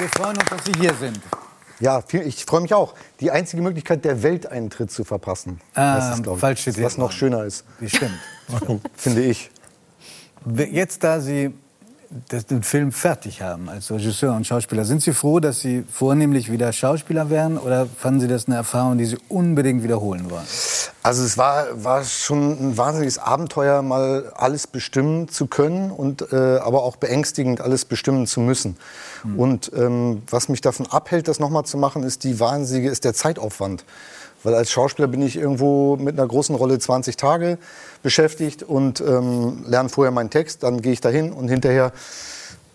Wir freuen uns, dass Sie hier sind. Ja, ich freue mich auch. Die einzige Möglichkeit, der Welteintritt zu verpassen. Ah, ist, glaub ich, falsch steht was noch schöner ist, stimmt. finde ich. Jetzt, da Sie das- den Film fertig haben als Regisseur und Schauspieler, sind Sie froh, dass Sie vornehmlich wieder Schauspieler wären oder fanden Sie das eine Erfahrung, die Sie unbedingt wiederholen wollen? Also es war, war schon ein wahnsinniges Abenteuer, mal alles bestimmen zu können und äh, aber auch beängstigend, alles bestimmen zu müssen. Und ähm, was mich davon abhält, das nochmal zu machen, ist die wahnsinnige, ist der Zeitaufwand. Weil als Schauspieler bin ich irgendwo mit einer großen Rolle 20 Tage beschäftigt und ähm, lerne vorher meinen Text, dann gehe ich dahin und hinterher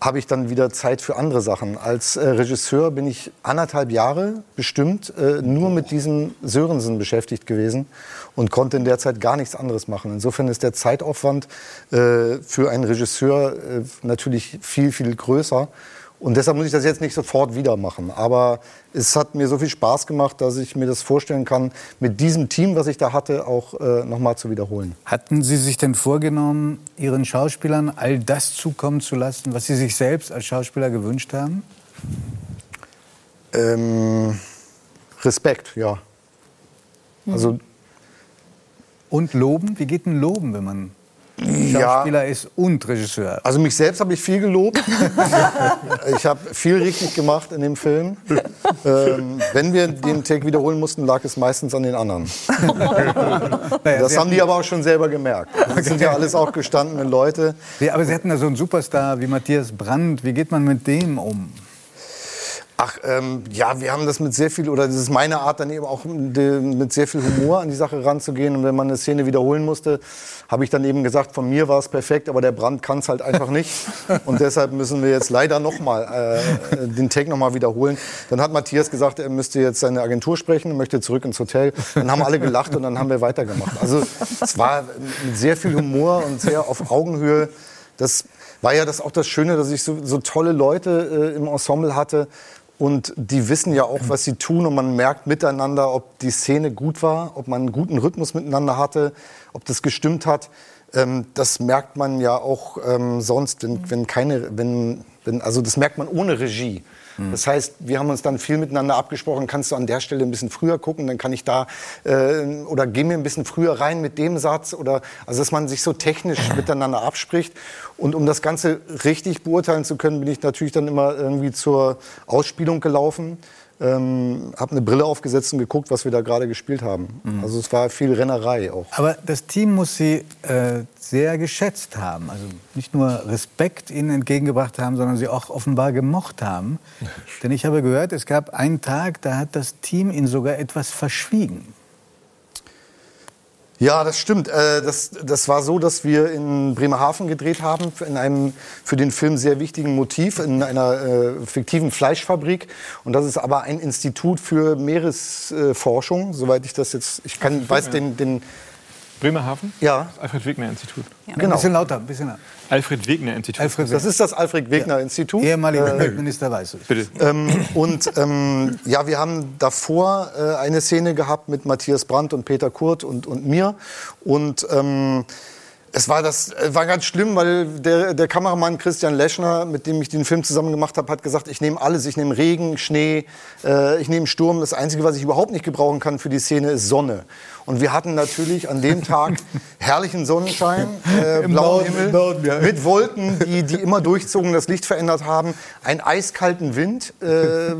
habe ich dann wieder Zeit für andere Sachen. Als äh, Regisseur bin ich anderthalb Jahre bestimmt äh, nur mit diesem Sörensen beschäftigt gewesen und konnte in der Zeit gar nichts anderes machen. Insofern ist der Zeitaufwand äh, für einen Regisseur äh, natürlich viel, viel größer. Und deshalb muss ich das jetzt nicht sofort wieder machen. Aber es hat mir so viel Spaß gemacht, dass ich mir das vorstellen kann, mit diesem Team, was ich da hatte, auch äh, nochmal zu wiederholen. Hatten Sie sich denn vorgenommen, Ihren Schauspielern all das zukommen zu lassen, was Sie sich selbst als Schauspieler gewünscht haben? Ähm, Respekt, ja. Also Und loben? Wie geht denn loben, wenn man Ja. Schauspieler ist und Regisseur? Also mich selbst habe ich viel gelobt. ich habe viel richtig gemacht in dem Film. Ähm, wenn wir den Take wiederholen mussten, lag es meistens an den anderen. Das haben die aber auch schon selber gemerkt. Das sind ja alles auch gestandene Leute. Ja, aber Sie hatten da so einen Superstar wie Matthias Brandt. Wie geht man mit dem um? Ach, ähm, ja, wir haben das mit sehr viel, oder das ist meine Art, dann eben auch mit sehr viel Humor an die Sache ranzugehen. Und wenn man eine Szene wiederholen musste, habe ich dann eben gesagt, von mir war es perfekt, aber der Brand kann es halt einfach nicht. Und deshalb müssen wir jetzt leider nochmal äh, den Take nochmal wiederholen. Dann hat Matthias gesagt, er müsste jetzt seine Agentur sprechen, möchte zurück ins Hotel. Dann haben alle gelacht und dann haben wir weitergemacht. Also es war mit sehr viel Humor und sehr auf Augenhöhe. Das war ja das auch das Schöne, dass ich so, so tolle Leute äh, im Ensemble hatte. Und die wissen ja auch, was sie tun. Und man merkt miteinander, ob die Szene gut war, ob man einen guten Rhythmus miteinander hatte, ob das gestimmt hat. Ähm, das merkt man ja auch ähm, sonst, wenn, wenn keine, wenn, wenn, also das merkt man ohne Regie. Das heißt, wir haben uns dann viel miteinander abgesprochen. Kannst du an der Stelle ein bisschen früher gucken? Dann kann ich da äh, oder geh mir ein bisschen früher rein mit dem Satz oder also dass man sich so technisch miteinander abspricht. Und um das Ganze richtig beurteilen zu können, bin ich natürlich dann immer irgendwie zur Ausspielung gelaufen. Ähm, habe eine Brille aufgesetzt und geguckt, was wir da gerade gespielt haben. Also es war viel Rennerei auch. Aber das Team muss Sie äh, sehr geschätzt haben. Also nicht nur Respekt Ihnen entgegengebracht haben, sondern Sie auch offenbar gemocht haben. Denn ich habe gehört, es gab einen Tag, da hat das Team Ihnen sogar etwas verschwiegen. Ja, das stimmt. Äh, Das, das war so, dass wir in Bremerhaven gedreht haben, in einem für den Film sehr wichtigen Motiv, in einer äh, fiktiven Fleischfabrik. Und das ist aber ein Institut für Meeresforschung, soweit ich das jetzt, ich kann, weiß den, den, Bremerhaven? ja, Das Alfred-Wegener-Institut. Ein genau. bisschen lauter, ein bisschen lauter. Alfred-Wegener-Institut. Alfred Das ist das Alfred-Wegener-Institut. ehemaliger Äh, Weltminister weiß es. Bitte. Ähm, und ähm, ja, wir haben davor äh, eine Szene gehabt mit Matthias Brandt und Peter Kurt und, und mir. Und ähm, es war, das, äh, war ganz schlimm, weil der, der Kameramann Christian Leschner, mit dem ich den Film zusammen gemacht habe, hat gesagt, ich nehme alles. Ich nehme Regen, Schnee, äh, ich nehme Sturm. Das Einzige, was ich überhaupt nicht gebrauchen kann für die Szene, ist Sonne. Und wir hatten natürlich an dem Tag herrlichen Sonnenschein, äh, blauen Norden- Himmel, im Norden, ja. mit Wolken, die, die immer durchzogen, das Licht verändert haben, einen eiskalten Wind, äh,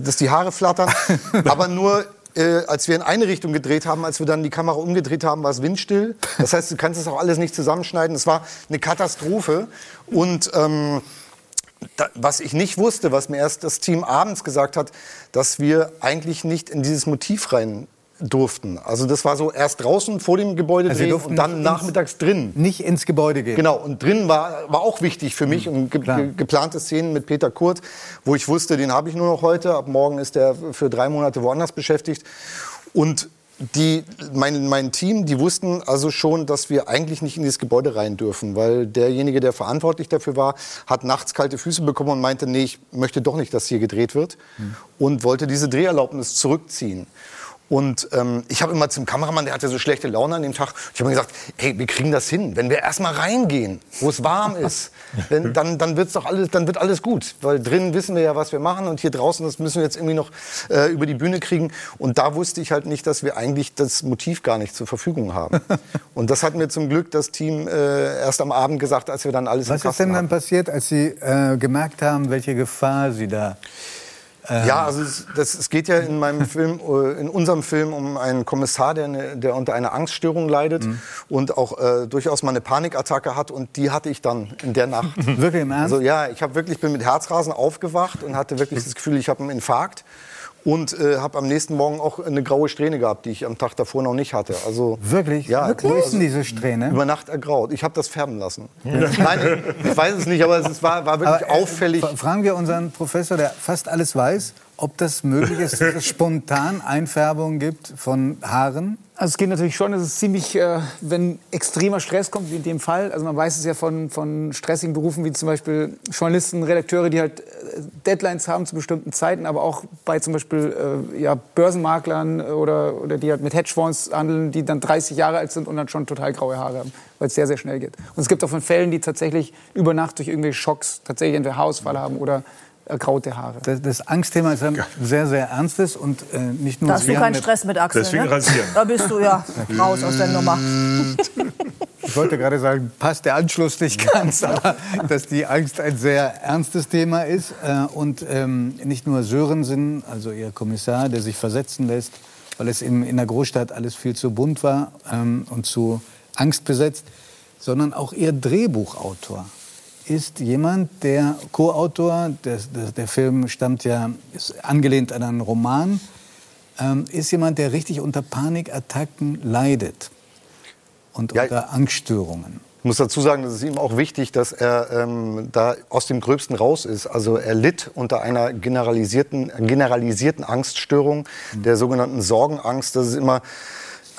dass die Haare flattern, aber nur äh, als wir in eine Richtung gedreht haben, als wir dann die Kamera umgedreht haben, war es windstill. Das heißt, du kannst es auch alles nicht zusammenschneiden. Es war eine Katastrophe. Und ähm, da, was ich nicht wusste, was mir erst das Team abends gesagt hat, dass wir eigentlich nicht in dieses Motiv rein durften. Also das war so erst draußen vor dem Gebäude Also drehen und dann nachmittags drin. Nicht ins Gebäude gehen. Genau, und drin war, war auch wichtig für mich und ge ge geplante Szenen mit Peter Kurt, wo ich wusste, den habe ich nur noch heute. Ab morgen ist er für drei Monate woanders beschäftigt. Und die, mein, mein Team, die wussten also schon, dass wir eigentlich nicht in dieses Gebäude rein dürfen, weil derjenige, der verantwortlich dafür war, hat nachts kalte Füße bekommen und meinte, nee, ich möchte doch nicht, dass hier gedreht wird und wollte diese Dreherlaubnis zurückziehen. Und ähm, ich habe immer zum Kameramann, der hatte so schlechte Laune an dem Tag, ich habe mir gesagt, hey, wir kriegen das hin. Wenn wir erstmal reingehen, wo es warm ist, wenn, dann, dann, wird's doch alles, dann wird alles gut. Weil drinnen wissen wir ja, was wir machen und hier draußen, das müssen wir jetzt irgendwie noch äh, über die Bühne kriegen. Und da wusste ich halt nicht, dass wir eigentlich das Motiv gar nicht zur Verfügung haben. Und das hat mir zum Glück das Team äh, erst am Abend gesagt, als wir dann alles Was ist denn dann hatten. passiert, als Sie äh, gemerkt haben, welche Gefahr Sie da Ja, also es, das, es geht ja in meinem Film, äh, in unserem Film um einen Kommissar, der, eine, der unter einer Angststörung leidet und auch äh, durchaus mal eine Panikattacke hat und die hatte ich dann in der Nacht. wirklich im Ernst? Also ja, ich habe wirklich bin mit Herzrasen aufgewacht und hatte wirklich das Gefühl, ich habe einen Infarkt und äh, habe am nächsten Morgen auch eine graue Strähne gehabt, die ich am Tag davor noch nicht hatte. Also Wirklich? Ja, Wo ist denn diese Strähne? über Nacht ergraut. Ich habe das färben lassen. Nein, ich weiß es nicht, aber es ist- war, war wirklich Aber, äh, auffällig. fra- Fragen wir unseren Professor, der fast alles weiß, ob das möglich ist, dass es spontan Einfärbungen gibt von Haaren. Also es geht natürlich schon, es ist ziemlich, äh, wenn extremer Stress kommt, wie in dem Fall. Also man weiß es ja von, von stressigen Berufen wie zum Beispiel Journalisten, Redakteure, die halt äh, Deadlines haben zu bestimmten Zeiten, aber auch bei zum Beispiel äh, ja, Börsenmaklern oder, oder die halt mit Hedgefonds handeln, die dann 30 Jahre alt sind und dann schon total graue Haare haben, weil es sehr, sehr schnell geht. Und es gibt auch von Fällen, die tatsächlich über Nacht durch irgendwelche Schocks tatsächlich entweder Haarausfall haben oder ergraute Haare. Das, das Angstthema ist ein sehr, sehr ernstes und äh, nicht nur Da hast du keinen eine- Stress mit Axel, Deswegen ne? rasieren. Da bist du ja raus aus der Nummer. Ich wollte gerade sagen, passt der Anschluss nicht ganz, aber dass die Angst ein sehr ernstes Thema ist. Äh, und ähm, nicht nur Sörensen, also Ihr Kommissar, der sich versetzen lässt, weil es in, in der Großstadt alles viel zu bunt war ähm, und zu angstbesetzt, sondern auch Ihr Drehbuchautor ist jemand, der Co-Autor, der, der, der Film stammt ja, ist angelehnt an einen Roman, ähm, ist jemand, der richtig unter Panikattacken leidet und Ja, unter Angststörungen. Ich muss dazu sagen, es ist ihm auch wichtig, dass er ähm, da aus dem Gröbsten raus ist. Also er litt unter einer generalisierten, generalisierten Angststörung, der sogenannten Sorgenangst. Das ist immer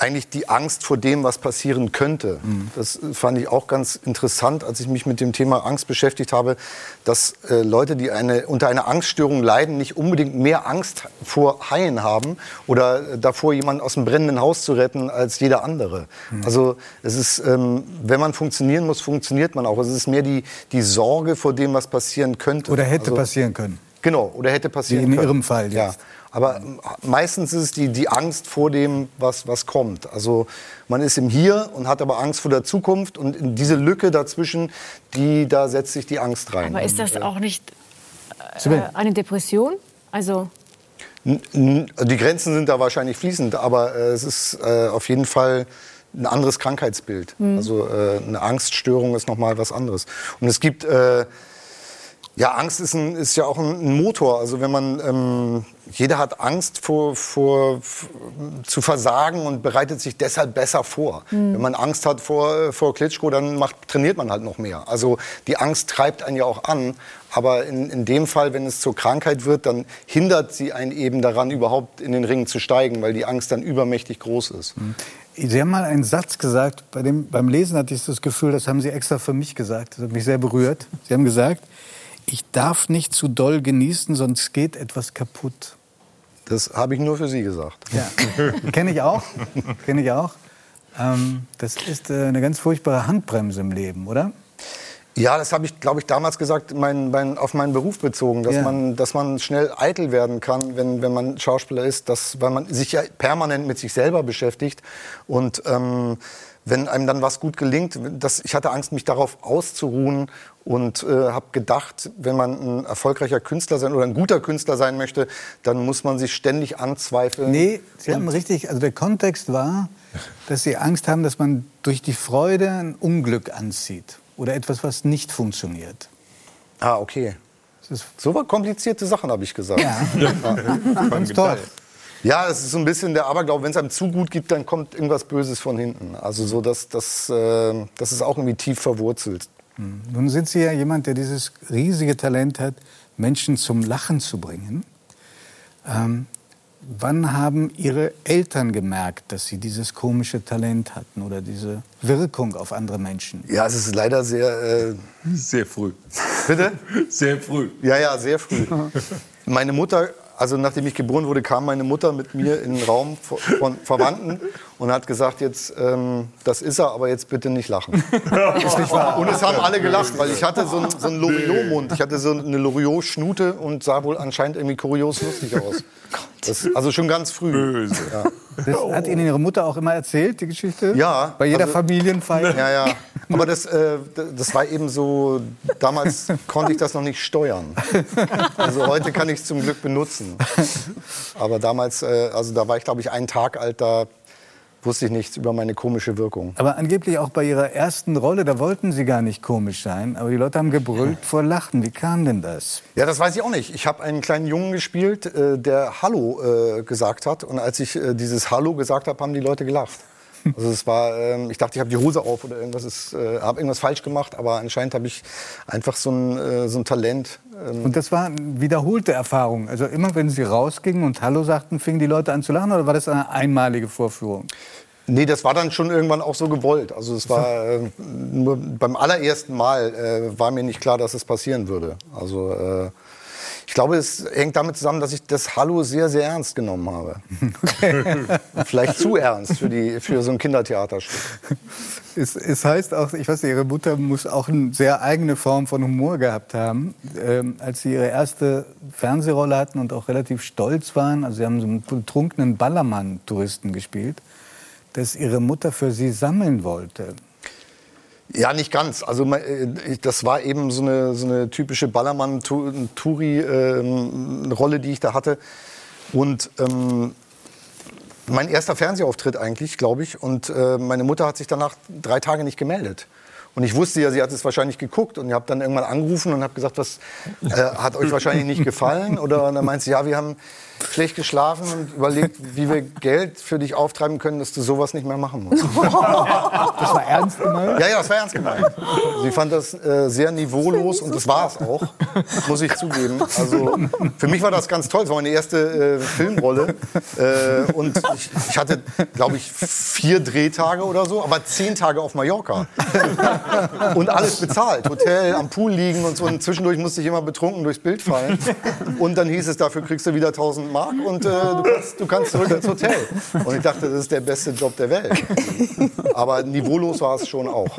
eigentlich die Angst vor dem, was passieren könnte. Das fand ich auch ganz interessant, als ich mich mit dem Thema Angst beschäftigt habe, dass äh, Leute, die eine, unter einer Angststörung leiden, nicht unbedingt mehr Angst vor Haien haben oder davor, jemanden aus dem brennenden Haus zu retten, als jeder andere. Also es ist, ähm, wenn man funktionieren muss, funktioniert man auch. Es ist mehr die, die Sorge vor dem, was passieren könnte. Oder hätte also, passieren können. Genau, oder hätte passieren Wie in können. Ihrem Fall Ja. Aber meistens ist es die, die Angst vor dem, was, was kommt. Also man ist im Hier und hat aber Angst vor der Zukunft. Und in diese Lücke dazwischen, die, da setzt sich die Angst rein. Aber ist das auch nicht äh, eine Depression? Also Die Grenzen sind da wahrscheinlich fließend, aber äh, es ist äh, auf jeden Fall ein anderes Krankheitsbild. Also äh, eine Angststörung ist noch mal was anderes. Und es gibt äh, ja Angst ist, ein, ist ja auch ein, ein Motor. Also wenn man ähm, jeder hat Angst vor, vor zu versagen und bereitet sich deshalb besser vor. Wenn man Angst hat vor, vor Klitschko, dann macht, trainiert man halt noch mehr. Also die Angst treibt einen ja auch an. Aber in, in dem Fall, wenn es zur Krankheit wird, dann hindert sie einen eben daran, überhaupt in den Ring zu steigen, weil die Angst dann übermächtig groß ist. Sie haben mal einen Satz gesagt, bei dem, beim Lesen hatte ich das Gefühl, das haben Sie extra für mich gesagt. Das hat mich sehr berührt. Sie haben gesagt, ich darf nicht zu doll genießen, sonst geht etwas kaputt. Das habe ich nur für Sie gesagt. Ja, kenne ich auch. Kenne ich auch. Ähm, das ist äh, eine ganz furchtbare Handbremse im Leben, oder? Ja, das habe ich, glaube ich, damals gesagt, mein, mein, auf meinen Beruf bezogen, dass, Ja. man, dass man schnell eitel werden kann, wenn, wenn man Schauspieler ist, dass, weil man sich ja permanent mit sich selber beschäftigt. Und ähm, wenn einem dann was gut gelingt, das, ich hatte Angst, mich darauf auszuruhen und äh, habe gedacht, wenn man ein erfolgreicher Künstler sein oder ein guter Künstler sein möchte, dann muss man sich ständig anzweifeln. Nee, Sie haben richtig, also der Kontext war, dass Sie Angst haben, dass man durch die Freude ein Unglück anzieht oder etwas, was nicht funktioniert. Ah, okay. Das ist So war komplizierte Sachen, habe ich gesagt. ja, ganz toll. Ja, es ist so ein bisschen der Aberglaube, wenn es einem zu gut gibt, dann kommt irgendwas Böses von hinten. Also so, dass das, äh, das ist auch irgendwie tief verwurzelt. Nun sind Sie ja jemand, der dieses riesige Talent hat, Menschen zum Lachen zu bringen. Ähm, wann haben Ihre Eltern gemerkt, dass Sie dieses komische Talent hatten oder diese Wirkung auf andere Menschen? Ja, es ist leider sehr. Äh, Sehr früh. bitte? Sehr früh. Ja, ja, sehr früh. Meine Mutter also nachdem ich geboren wurde, kam meine Mutter mit mir in den Raum von- Verwandten und hat gesagt, jetzt, ähm, das ist er, aber jetzt bitte nicht lachen. ist nicht wahr. Und es haben alle gelacht, weil ich hatte so einen, so einen Loriot-Mund. Ich hatte so eine Loriot-Schnute und sah wohl anscheinend irgendwie kurios lustig aus. Das, also schon ganz früh. Ja. Das hat Ihnen Ihre Mutter auch immer erzählt, die Geschichte? Ja, Bei jeder also- Familienfeier? Ja, ja. Aber das, äh, das war eben so, damals konnte ich das noch nicht steuern. Also heute kann ich es zum Glück benutzen. Aber damals, äh, also da war ich glaube ich einen Tag alt, da wusste ich nichts über meine komische Wirkung. Aber angeblich auch bei Ihrer ersten Rolle, da wollten Sie gar nicht komisch sein, aber die Leute haben gebrüllt vor Lachen. Wie kam denn das? Ja, das weiß ich auch nicht. Ich habe einen kleinen Jungen gespielt, äh, der Hallo äh, gesagt hat. Und als ich äh, dieses Hallo gesagt habe, haben die Leute gelacht. Also es war, ähm, ich dachte, ich habe die Hose auf oder irgendwas, ist, äh, habe irgendwas falsch gemacht. Aber anscheinend habe ich einfach so ein, äh, so ein Talent. Ähm, Und das war eine wiederholte Erfahrung. Also immer, wenn Sie rausgingen und Hallo sagten, fingen die Leute an zu lachen oder war das eine einmalige Vorführung? Nee, das war dann schon irgendwann auch so gewollt. Also es war äh, nur beim allerersten Mal äh, war mir nicht klar, dass es passieren würde. Also äh, ich glaube, es hängt damit zusammen, dass ich das Hallo sehr, sehr ernst genommen habe. Vielleicht zu ernst für, die, für so ein Kindertheaterstück. Es, es heißt auch, ich weiß Ihre Mutter muss auch eine sehr eigene Form von Humor gehabt haben. Ähm, als Sie Ihre erste Fernsehrolle hatten und auch relativ stolz waren, also Sie haben so einen betrunkenen Ballermann-Touristen gespielt, dass Ihre Mutter für Sie sammeln wollte. Ja, nicht ganz. Also äh, das war eben so eine, so eine typische Ballermann-Touri-Rolle, die ich da hatte. Und ähm, mein erster Fernsehauftritt eigentlich, glaube ich. Und äh, meine Mutter hat sich danach drei Tage nicht gemeldet. Und ich wusste ja, sie hat es wahrscheinlich geguckt und ich habe dann irgendwann angerufen und habe gesagt, was äh, hat euch wahrscheinlich nicht gefallen? Oder und dann meint sie, ja, wir haben schlecht geschlafen und überlegt, wie wir Geld für dich auftreiben können, dass du sowas nicht mehr machen musst. Das war ernst gemeint? Ja, ja, das war ernst gemeint. Sie fand das äh, sehr niveaulos und das war es auch, muss ich zugeben. Also für mich war das ganz toll. Es war meine erste äh, Filmrolle äh, und ich, ich hatte, glaube ich, vier Drehtage oder so, aber zehn Tage auf Mallorca und alles bezahlt, Hotel, am Pool liegen und so. Und zwischendurch musste ich immer betrunken durchs Bild fallen. Und dann hieß es, dafür kriegst du wieder 1000 Mark und äh, du, kannst, du kannst zurück ins Hotel. Und ich dachte, das ist der beste Job der Welt. Aber niveaulos war es schon auch.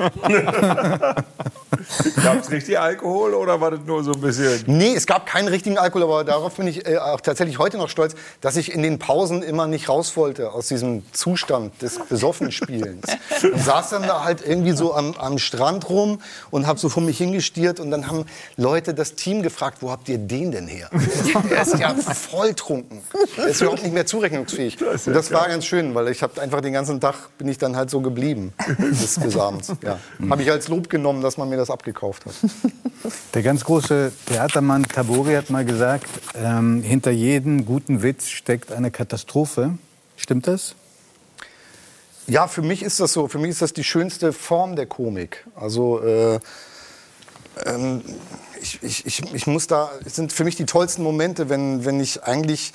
Gab es richtig Alkohol oder war das nur so ein bisschen? Nee, es gab keinen richtigen Alkohol, aber darauf bin ich äh, auch tatsächlich heute noch stolz, dass ich in den Pausen immer nicht raus wollte aus diesem Zustand des Besoffenspielens. Und saß dann da halt irgendwie so am, am Strand rum und habe so vor mich hingestiert und dann haben Leute das Team gefragt, wo habt ihr den denn her? Der ist ja voll trunken. Der ist überhaupt nicht mehr zurechnungsfähig. Und das war ganz schön, weil ich habe einfach den ganzen Tag bin ich dann halt so geblieben bis, bis abends. Ja. Habe ich als Lob genommen, dass man mir das abgekauft hat. Der ganz große Theatermann Tabori hat mal gesagt, ähm, hinter jedem guten Witz steckt eine Katastrophe. Stimmt das? Ja, für mich ist das so. Für mich ist das die schönste Form der Komik. Also äh, ähm, ich, ich, ich, ich muss da, es sind für mich die tollsten Momente, wenn, wenn ich eigentlich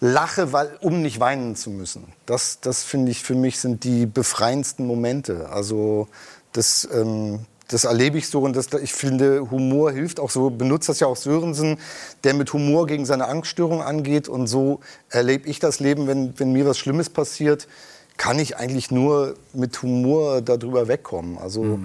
lache, weil, um nicht weinen zu müssen. Das, das finde ich für mich sind die befreiendsten Momente. Also das, ähm, das erlebe ich so und das, ich finde, Humor hilft auch so, benutzt das ja auch Sörensen, der mit Humor gegen seine Angststörung angeht und so erlebe ich das Leben, wenn, wenn mir was Schlimmes passiert, kann ich eigentlich nur mit Humor darüber wegkommen. Also